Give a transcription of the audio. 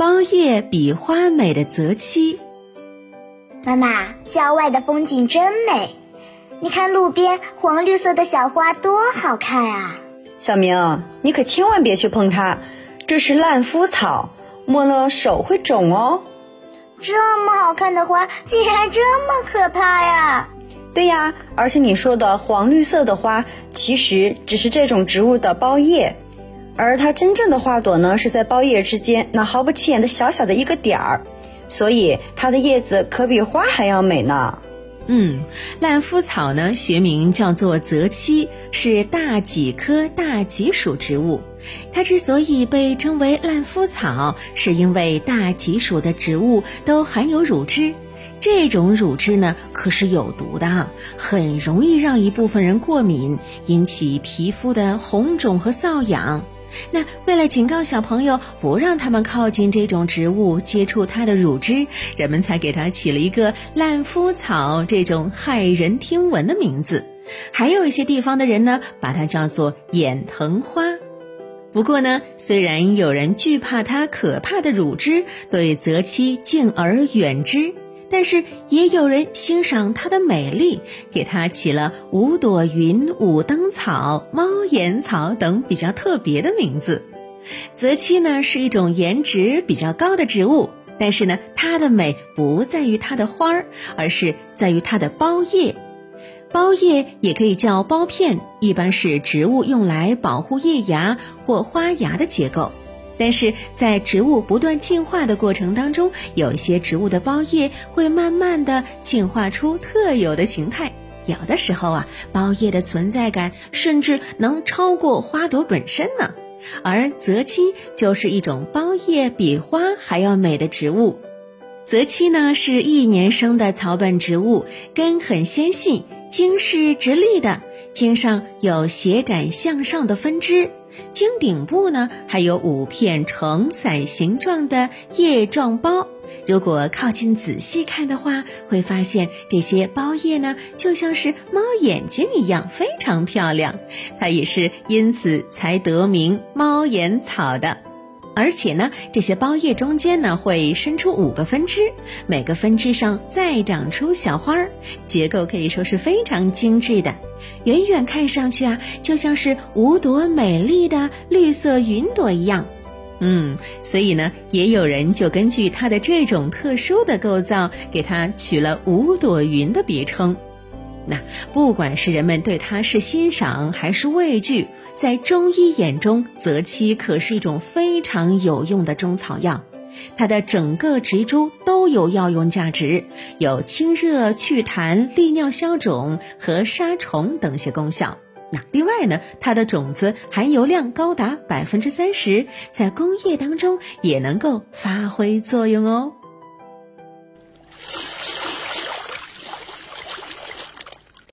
包叶比花美的泽七。妈妈，郊外的风景真美，你看路边黄绿色的小花多好看啊！小明，你可千万别去碰它，这是烂夫草，摸了手会肿哦。这么好看的花，竟然这么可怕呀！对呀，而且你说的黄绿色的花，其实只是这种植物的苞叶，而它真正的花朵呢，是在苞叶之间那毫不起眼的小小的一个点儿，所以它的叶子可比花还要美呢。嗯，烂夫草呢，学名叫做泽漆，是大戟科大戟属植物。它之所以被称为烂夫草，是因为大戟属的植物都含有乳汁。这种乳汁呢，可是有毒的，很容易让一部分人过敏，引起皮肤的红肿和瘙痒。那为了警告小朋友不让他们靠近这种植物，接触它的乳汁，人们才给它起了一个烂夫草这种骇人听闻的名字。还有一些地方的人呢，把它叫做眼藤花。不过呢，虽然有人惧怕它可怕的乳汁，对泽七敬而远之。但是也有人欣赏它的美丽，给它起了五朵云、五灯草、猫眼草等比较特别的名字。泽漆呢是一种颜值比较高的植物，但是呢它的美不在于它的花儿，而是在于它的苞叶。苞叶也可以叫苞片，一般是植物用来保护叶芽或花芽的结构。但是在植物不断进化的过程当中，有一些植物的苞叶会慢慢的进化出特有的形态，有的时候啊，苞叶的存在感甚至能超过花朵本身呢。而泽漆就是一种苞叶比花还要美的植物。泽漆呢是一年生的草本植物，根很纤细，茎是直立的，茎上有斜展向上的分支。茎顶部呢，还有五片呈伞形状的叶状苞。如果靠近仔细看的话，会发现这些苞叶呢，就像是猫眼睛一样，非常漂亮。它也是因此才得名猫眼草的。而且呢，这些苞叶中间呢会伸出五个分支，每个分支上再长出小花儿，结构可以说是非常精致的。远远看上去啊，就像是五朵美丽的绿色云朵一样。嗯，所以呢，也有人就根据它的这种特殊的构造，给它取了五朵云的别称。那不管是人们对它是欣赏还是畏惧。在中医眼中，泽漆可是一种非常有用的中草药，它的整个植株都有药用价值，有清热祛痰、利尿消肿和杀虫等些功效。那另外呢，它的种子含油量高达百分之三十，在工业当中也能够发挥作用哦。